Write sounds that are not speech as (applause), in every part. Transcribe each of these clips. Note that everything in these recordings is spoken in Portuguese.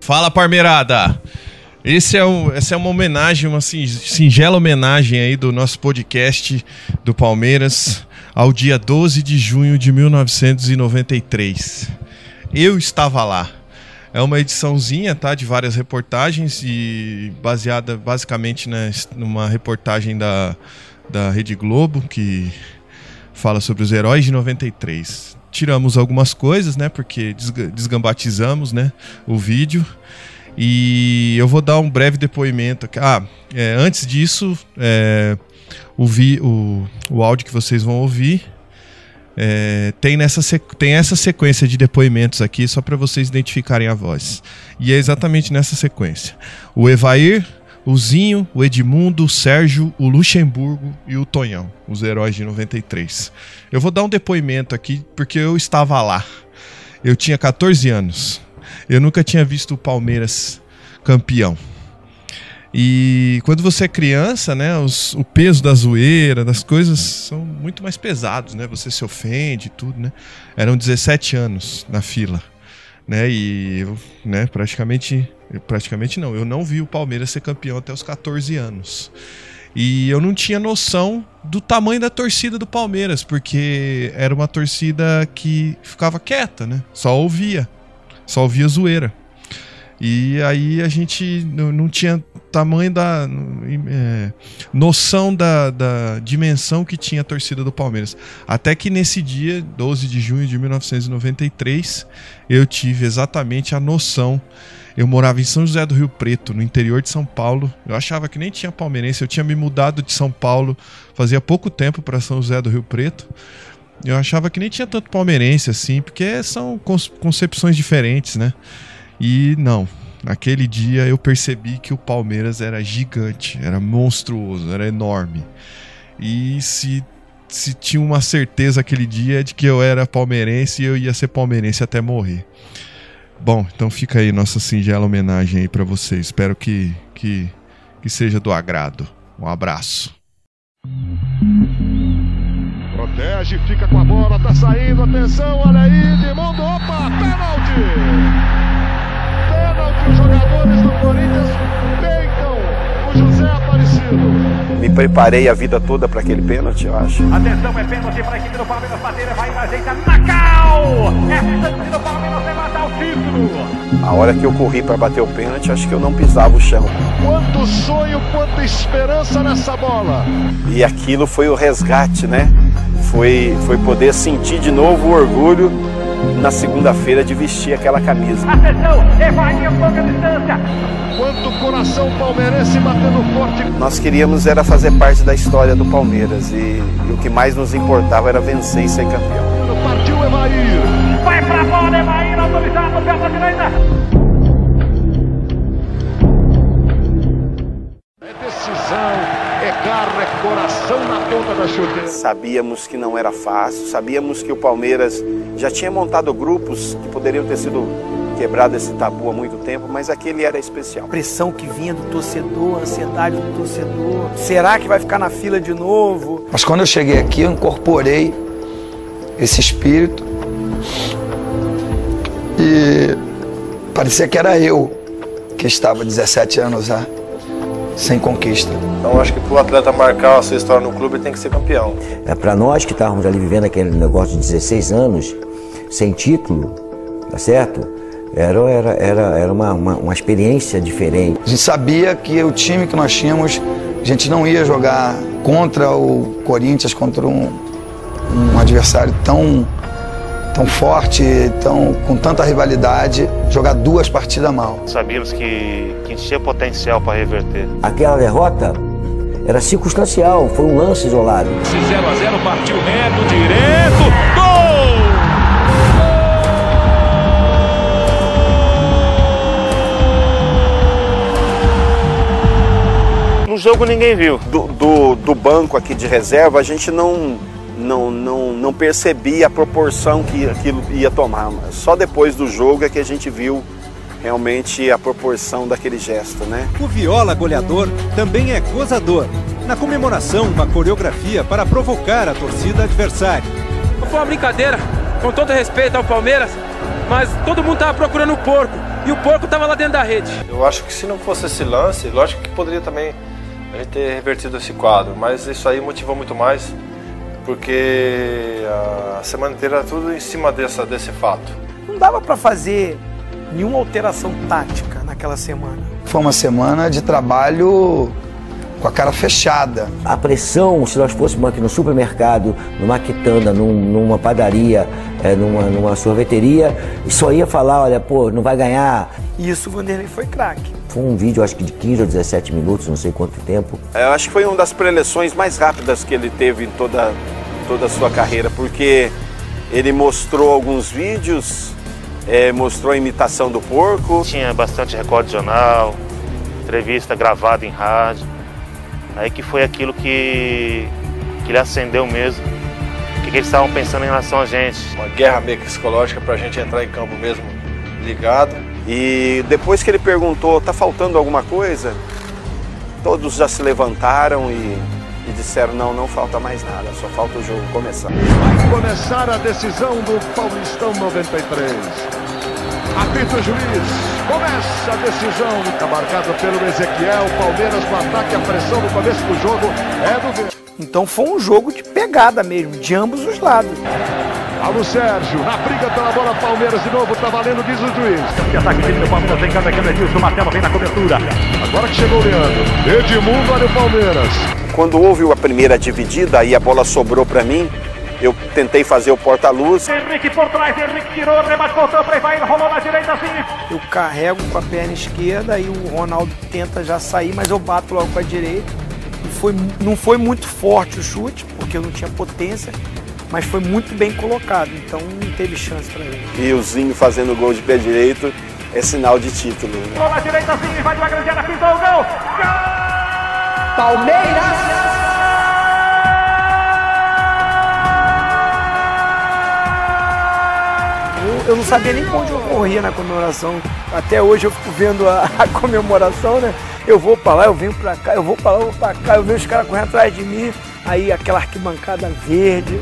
Fala, Parmeirada! Esse é um, essa é uma homenagem, uma singela homenagem aí do nosso podcast do Palmeiras ao dia 12 de junho de 1993. Eu estava lá. É uma ediçãozinha, tá, de várias reportagens e baseada basicamente né, numa reportagem da, da Rede Globo que fala sobre os heróis de 93. Tiramos algumas coisas, né, porque desgambatizamos, né, o vídeo. E eu vou dar um breve depoimento. Ah, é, antes disso, é, o, vi, o, o áudio que vocês vão ouvir é, tem, nessa tem essa sequência de depoimentos aqui, só para vocês identificarem a voz. E é exatamente nessa sequência: o Evair, o Zinho, o Edmundo, o Sérgio, o Luxemburgo e o Tonhão, os heróis de 93. Eu vou dar um depoimento aqui porque eu estava lá. Eu tinha 14 anos. Eu nunca tinha visto o Palmeiras campeão. E quando você é criança, né, os, o peso da zoeira, das coisas são muito mais pesados, né? Você se ofende e tudo, né? Eram 17 anos na fila, né? E né, praticamente, praticamente não, eu não vi o Palmeiras ser campeão até os 14 anos. E eu não tinha noção do tamanho da torcida do Palmeiras, porque era uma torcida que ficava quieta, né? Só ouvia, só ouvia zoeira. E aí a gente não tinha tamanho da. É, noção da, da dimensão que tinha a torcida do Palmeiras. Até que nesse dia, 12 de junho de 1993, eu tive exatamente a noção. Eu morava em São José do Rio Preto, no interior de São Paulo. Eu achava que nem tinha palmeirense. Eu tinha me mudado de São Paulo fazia pouco tempo para São José do Rio Preto. Eu achava que nem tinha tanto palmeirense assim, porque são concepções diferentes, né? E não, naquele dia eu percebi que o Palmeiras era gigante, era monstruoso, era enorme. E se, se tinha uma certeza aquele dia de que eu era palmeirense e eu ia ser palmeirense até morrer. Bom, então fica aí nossa singela homenagem aí para vocês. Espero que, que, que seja do agrado. Um abraço. Protege, fica com a bola, tá saindo, atenção, olha aí, de mundo, opa, pênalti! Pênalti, os jogadores do Corinthians peitam o José Aparecido. Me preparei a vida toda para aquele pênalti, eu acho. Atenção, é pênalti para a equipe do Palmeiras. Bateira vai ajeita Macau! A hora que eu corri para bater o pênalti, acho que eu não pisava o chão. Quanto sonho, quanta esperança nessa bola. E aquilo foi o resgate, né? Foi, foi poder sentir de novo o orgulho na segunda-feira de vestir aquela camisa. Atenção, Evair, pouca distância. Quanto coração palmeirense batendo forte. Nós queríamos era fazer parte da história do Palmeiras e, e o que mais nos importava era vencer e ser campeão. Partiu Evair. Vai pra bola, Evair, autorizado pela direita. Chuteira. Sabíamos que não era fácil, sabíamos que o Palmeiras já tinha montado grupos que poderiam ter sido quebrado esse tabu há muito tempo, mas aquele era especial. A pressão que vinha do torcedor, a ansiedade do torcedor. Será que vai ficar na fila de novo? Mas quando eu cheguei aqui, eu incorporei esse espírito e parecia que era eu que estava 17 anos já sem conquista. Então acho que para o atleta marcar a sua história no clube ele tem que ser campeão. É para nós que estávamos ali vivendo aquele negócio de 16 anos sem título, tá certo? Era, era, era, era uma, uma, uma experiência diferente. A gente sabia que o time que nós tínhamos, a gente não ia jogar contra o Corinthians, contra um, um adversário tão tão forte, tão, com tanta rivalidade, jogar duas partidas mal. Sabíamos que, que tinha potencial para reverter. Aquela derrota era circunstancial, foi um lance isolado. 0 a 0 partiu reto, direto, gol! No jogo ninguém viu. Do, do, do banco aqui de reserva, a gente não não, não, não percebi a proporção que aquilo ia tomar. Só depois do jogo é que a gente viu realmente a proporção daquele gesto, né? O viola goleador também é gozador. Na comemoração, uma coreografia para provocar a torcida adversária. Foi uma brincadeira, com todo respeito ao Palmeiras, mas todo mundo tava procurando o porco e o porco tava lá dentro da rede. Eu acho que se não fosse esse lance, lógico que poderia também a gente ter revertido esse quadro, mas isso aí motivou muito mais porque a semana inteira era tudo em cima dessa, desse fato. Não dava para fazer nenhuma alteração tática naquela semana. Foi uma semana de trabalho com a cara fechada. A pressão, se nós fôssemos aqui no supermercado, numa quitanda, num, numa padaria, é, numa, numa sorveteria, só ia falar, olha, pô, não vai ganhar. E isso o Vanderlei foi craque. Foi um vídeo, acho que de 15 ou 17 minutos, não sei quanto tempo. Eu acho que foi uma das preleções mais rápidas que ele teve em toda, toda a sua carreira, porque ele mostrou alguns vídeos, é, mostrou a imitação do porco. Tinha bastante recorde de jornal, entrevista gravada em rádio. Aí que foi aquilo que, que ele acendeu mesmo. O que, que eles estavam pensando em relação a gente. Uma guerra meio psicológica para a gente entrar em campo mesmo ligado. E depois que ele perguntou, tá faltando alguma coisa? Todos já se levantaram e, e disseram, não, não falta mais nada, só falta o jogo começar. Vai começar a decisão do Paulistão 93. Apita o juiz. Começa a decisão. Marcada pelo Ezequiel. Palmeiras no ataque. A pressão no começo do jogo é do. Então foi um jogo de pegada mesmo, de ambos os lados. Alô Sérgio, na briga pela bola Palmeiras de novo, tá valendo, diz o juiz. Que ataque time do Palmeiras, vem cada Edilson, Martelo vem na cobertura. Agora que chegou o Leandro. Edmundo, olha o Palmeiras. Quando houve a primeira dividida e a bola sobrou para mim, eu tentei fazer o porta-luz. Henrique por trás, Henrique tirou, rebate, voltou para vai, rolou na direita assim. Eu carrego com a perna esquerda e o Ronaldo tenta já sair, mas eu bato logo com a direita. E foi, não foi muito forte o chute, porque eu não tinha potência, mas foi muito bem colocado, então não teve chance para ele. E o Zinho fazendo gol de pé direito é sinal de título. Né? Na direita assim, vai de uma grande área, pintou o gol. Gol! Palmeiras! eu não sabia nem onde eu corria na comemoração. Até hoje eu fico vendo a, (laughs) a comemoração, né? Eu vou pra lá, eu venho pra cá, eu vou pra lá, eu vou pra cá, eu vejo os caras correndo atrás de mim, aí aquela arquibancada verde.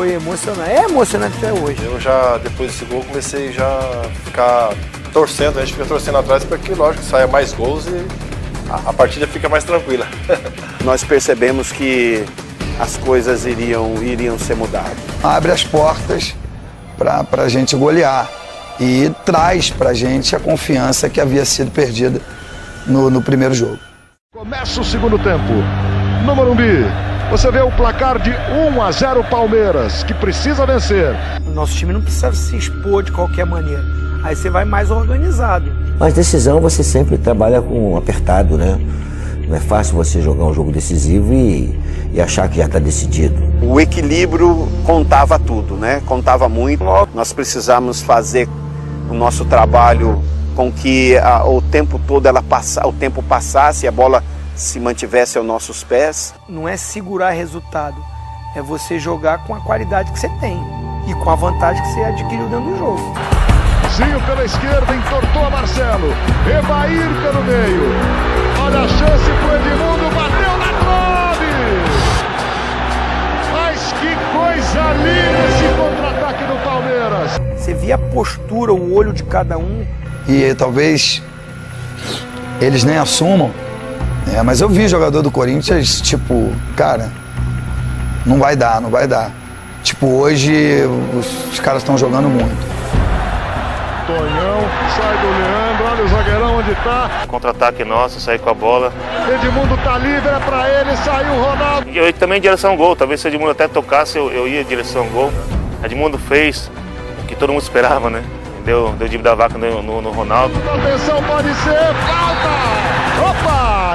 Foi emocionante. É emocionante até hoje. Eu já, depois desse gol, comecei já a ficar torcendo, a gente fica torcendo atrás para que, lógico, saia mais gols e a, a partida fica mais tranquila. (laughs) Nós percebemos que as coisas iriam, iriam ser mudadas. Abre as portas para a gente golear e traz para a gente a confiança que havia sido perdida no, no primeiro jogo. Começa o segundo tempo. No Morumbi, você vê o placar de 1 a 0 Palmeiras, que precisa vencer. Nosso time não precisa se expor de qualquer maneira. Aí você vai mais organizado. Mas decisão você sempre trabalha com apertado, né? Não é fácil você jogar um jogo decisivo e, e achar que já está decidido. O equilíbrio contava tudo, né? Contava muito. Nós precisamos fazer o nosso trabalho com que a, o tempo todo ela passa, o tempo passasse e a bola se mantivesse aos nossos pés. Não é segurar resultado, é você jogar com a qualidade que você tem e com a vantagem que você adquiriu dentro do jogo. Zinho pela esquerda, entortou a Marcelo. Evair pelo meio. Olha a chance pro Edmundo, bateu na trave! Mas que coisa linda esse contra-ataque do Palmeiras! Você via a postura, o olho de cada um. E talvez eles nem assumam, é, mas eu vi jogador do Corinthians, tipo, cara, não vai dar, não vai dar. Tipo, hoje os, os caras estão jogando muito. Tonhão, sai do Leandro, olha o zagueirão onde tá. Contra-ataque nosso, sair com a bola. Edmundo tá livre, é pra ele, saiu o Ronaldo. E eu ia também em direção ao gol, talvez se o Edmundo até tocasse, eu, eu ia em direção ao gol. Edmundo fez o que todo mundo esperava, né? Deu, deu dívida da vaca no, no, no Ronaldo. Atenção, pode ser, falta!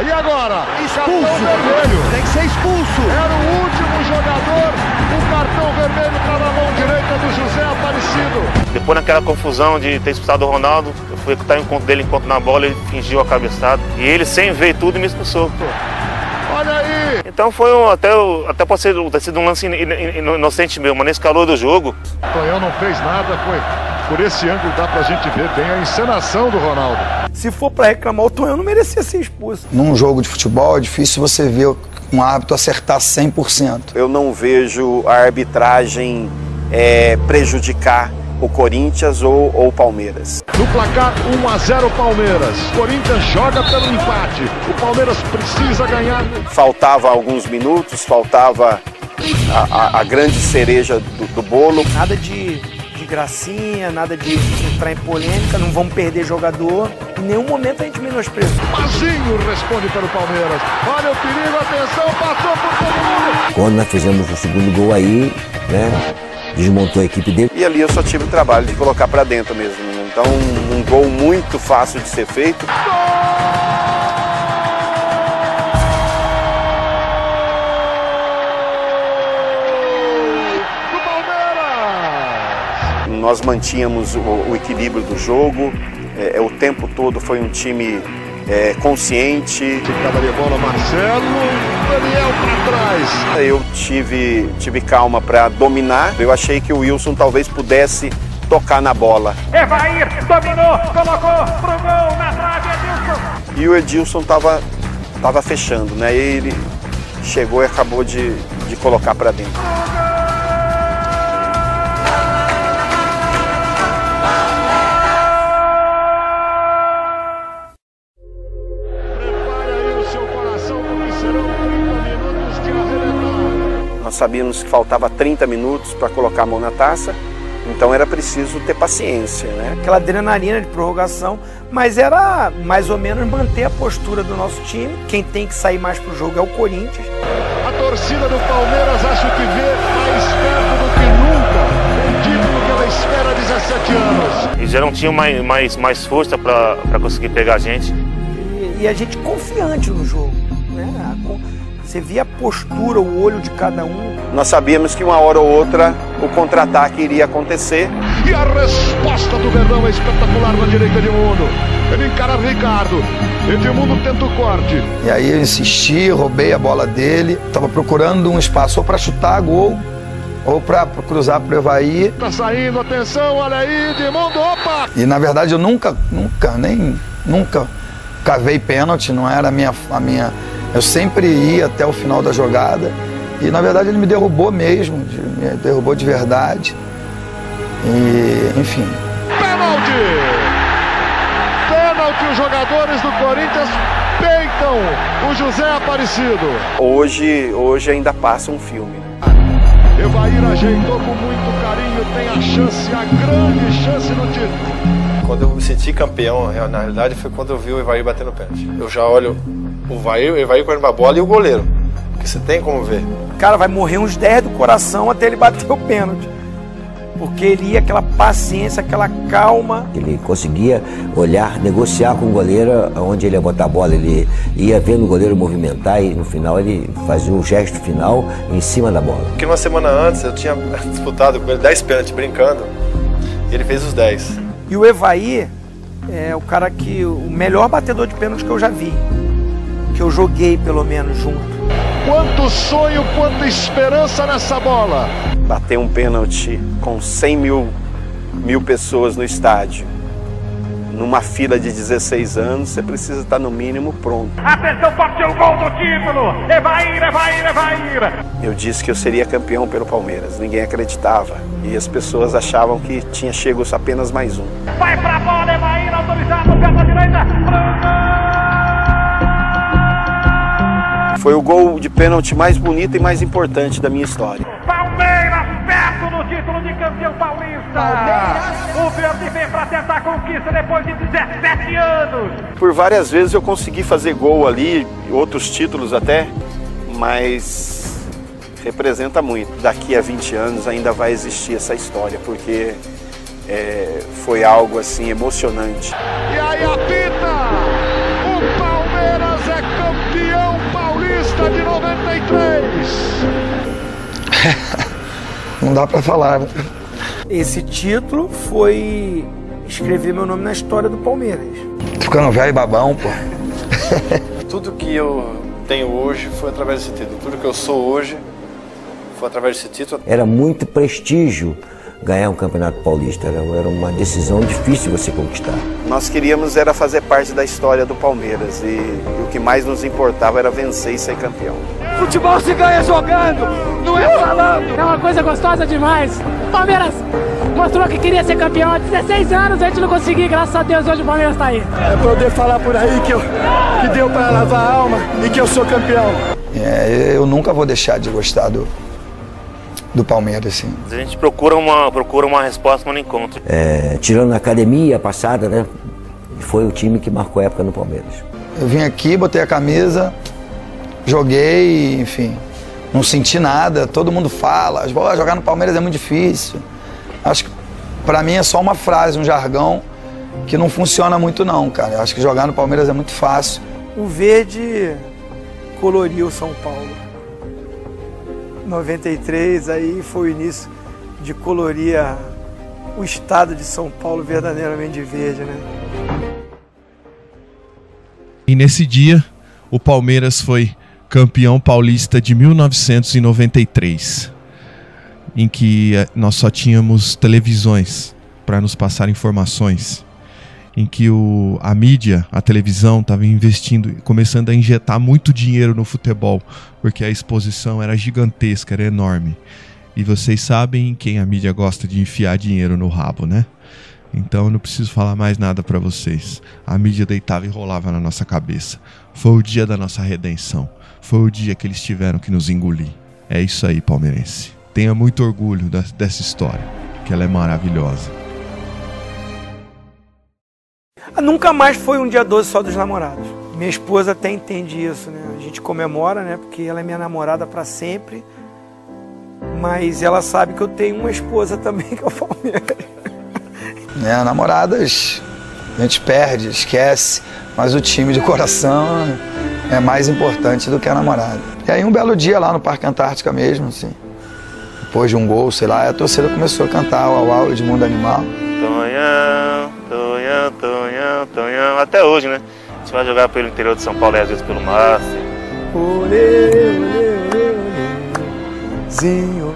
E agora? Expulso! vermelho. Tem que ser expulso. Era o último jogador, o cartão vermelho tá na mão direita do José Aparecido. Depois naquela confusão de ter expulsado o Ronaldo, eu fui escutar o encontro dele enquanto na bola, ele fingiu a cabeçada. E ele, sem ver tudo, me expulsou. Olha aí! Então foi um, até, até pode ser, ter sido um lance inocente meu, mas nesse calor do jogo. Tonhão não fez nada, foi por esse ângulo dá pra gente ver bem a encenação do Ronaldo. Se for pra reclamar, o Tonhão não merecia ser expulso. Num jogo de futebol é difícil você ver um árbitro acertar 100%. Eu não vejo a arbitragem é, prejudicar o Corinthians ou o Palmeiras. No placar 1 a 0 Palmeiras. Corinthians joga pelo empate. O Palmeiras precisa ganhar. Faltava alguns minutos, faltava a, a, a grande cereja do, do bolo. Nada de, de gracinha, nada de entrar em polêmica, não vamos perder jogador. Em nenhum momento a gente menosprezou. Mazinho responde pelo Palmeiras. Olha o perigo, atenção, passou por todo mundo. Quando nós fizemos o segundo gol aí, né? Desmontou a equipe dele. E ali eu só tive o trabalho de colocar para dentro mesmo. Então, um gol muito fácil de ser feito. Nós mantínhamos o, o equilíbrio do jogo, é, o tempo todo foi um time é, consciente. De bola Marcelo, Daniel para trás. Eu tive, tive calma para dominar. Eu achei que o Wilson talvez pudesse tocar na bola. Evair dominou, colocou pro gol na trave, Edilson. E o Edilson estava tava fechando, né? Ele chegou e acabou de, de colocar para dentro. Nós sabíamos que faltava 30 minutos para colocar a mão na taça, então era preciso ter paciência, né? Aquela adrenalina de prorrogação, mas era mais ou menos manter a postura do nosso time. Quem tem que sair mais pro jogo é o Corinthians. A torcida do Palmeiras acho que vê mais perto do que nunca o título que ela espera há 17 anos. Eles já não tinham mais, mais, mais força para conseguir pegar a gente. E, e a gente confiante no jogo. Né? Você via a postura, o olho de cada um. Nós sabíamos que uma hora ou outra o contra-ataque iria acontecer. E a resposta do Verdão é espetacular na direita de Mundo. Ele encara Ricardo. Edmundo tenta o corte. E aí eu insisti, roubei a bola dele, tava procurando um espaço ou para chutar gol ou para cruzar pro Evaí. Tá saindo, atenção, olha aí, Edmundo, opa! E na verdade eu nunca, nunca, nem nunca cavei pênalti, não era a minha, a minha. Eu sempre ia até o final da jogada. E na verdade ele me derrubou mesmo, me derrubou de verdade. E, enfim, Pênalti! Pênalti, os jogadores do Corinthians peitam o José Aparecido. Hoje, hoje ainda passa um filme. Evair ajeitou com muito carinho, tem a chance, a grande chance no título. Quando eu me senti campeão, real- na realidade, foi quando eu vi o Evair batendo pênalti. Eu já olho o Evair, o Evair correndo pra bola e o goleiro. Porque você tem como ver. Cara, vai morrer uns 10 do coração até ele bater o pênalti. Porque ele ia aquela paciência, aquela calma. Ele conseguia olhar, negociar com o goleiro onde ele ia botar a bola. Ele ia vendo o goleiro movimentar e no final ele fazia um gesto final em cima da bola. Porque uma semana antes eu tinha (laughs) disputado com ele 10 pênaltis brincando. E ele fez os 10. E o Evaí é o cara que. o melhor batedor de pênalti que eu já vi. Que eu joguei pelo menos junto. Quanto sonho, quanta esperança nessa bola. Bater um pênalti com 100 mil, mil pessoas no estádio, numa fila de 16 anos, você precisa estar no mínimo pronto. Atenção, pode ser o gol do título. Evair, Evair, Evair. Eu disse que eu seria campeão pelo Palmeiras, ninguém acreditava. E as pessoas achavam que tinha chego apenas mais um. Vai pra bola, autorizado, da direita. Foi o gol de pênalti mais bonito e mais importante da minha história. Palmeiras perto do título de campeão paulista. O Verde vem pra tentar a conquista depois de 17 anos. Por várias vezes eu consegui fazer gol ali, outros títulos até, mas representa muito. Daqui a 20 anos ainda vai existir essa história, porque é, foi algo assim emocionante. E aí apita! O Palmeiras é campeão paulista de 93! (laughs) não dá para falar. Esse título foi escrever meu nome na história do Palmeiras. Tô ficando velho e babão, pô. (laughs) Tudo que eu tenho hoje foi através desse título. Tudo que eu sou hoje foi através desse título. Era muito prestígio ganhar um campeonato paulista. Era, era uma decisão difícil você conquistar. Nós queríamos era fazer parte da história do Palmeiras e, e o que mais nos importava era vencer e ser campeão. Futebol se ganha jogando, não é falando. É uma coisa gostosa demais. Palmeiras, mostrou que queria ser campeão há 16 anos, a gente não conseguiu, graças a Deus hoje o Palmeiras está aí. É poder falar por aí que, eu, que deu para lavar a alma e que eu sou campeão. É, eu nunca vou deixar de gostar do, do Palmeiras, assim. A gente procura uma, procura uma resposta, mas não encontra. É, tirando a academia passada, né? Foi o time que marcou a época no Palmeiras. Eu vim aqui, botei a camisa, joguei, enfim, não senti nada. Todo mundo fala, jogar no Palmeiras é muito difícil. Acho que para mim é só uma frase, um jargão que não funciona muito não, cara. Eu acho que jogar no Palmeiras é muito fácil. O verde coloriu São Paulo. 93 aí foi o início de colorir o estado de São Paulo verdadeiramente de verde, né? E nesse dia, o Palmeiras foi campeão paulista de 1993, em que eh, nós só tínhamos televisões para nos passar informações, em que o, a mídia, a televisão, estava investindo, começando a injetar muito dinheiro no futebol, porque a exposição era gigantesca, era enorme. E vocês sabem quem a mídia gosta de enfiar dinheiro no rabo, né? Então eu não preciso falar mais nada para vocês. A mídia deitava e rolava na nossa cabeça. Foi o dia da nossa redenção. Foi o dia que eles tiveram que nos engolir. É isso aí, palmeirense. Tenha muito orgulho da, dessa história, que ela é maravilhosa. Nunca mais foi um dia 12 só dos namorados. Minha esposa até entende isso, né? A gente comemora, né? Porque ela é minha namorada para sempre. Mas ela sabe que eu tenho uma esposa também, que é o Palmeiras. Né, namoradas a gente perde, esquece, mas o time de coração é mais importante do que a namorada. E aí um belo dia lá no Parque Antártica mesmo, assim, depois de um gol, sei lá, a torcida começou a cantar o Uau Edmundo Animal. Tonhão, Tonhão, Tonhão, Tonhão, Tonhão, até hoje, né? A gente vai jogar pelo interior de São Paulo e às vezes pelo Márcio. Olê, olê, olê, olê, zinho.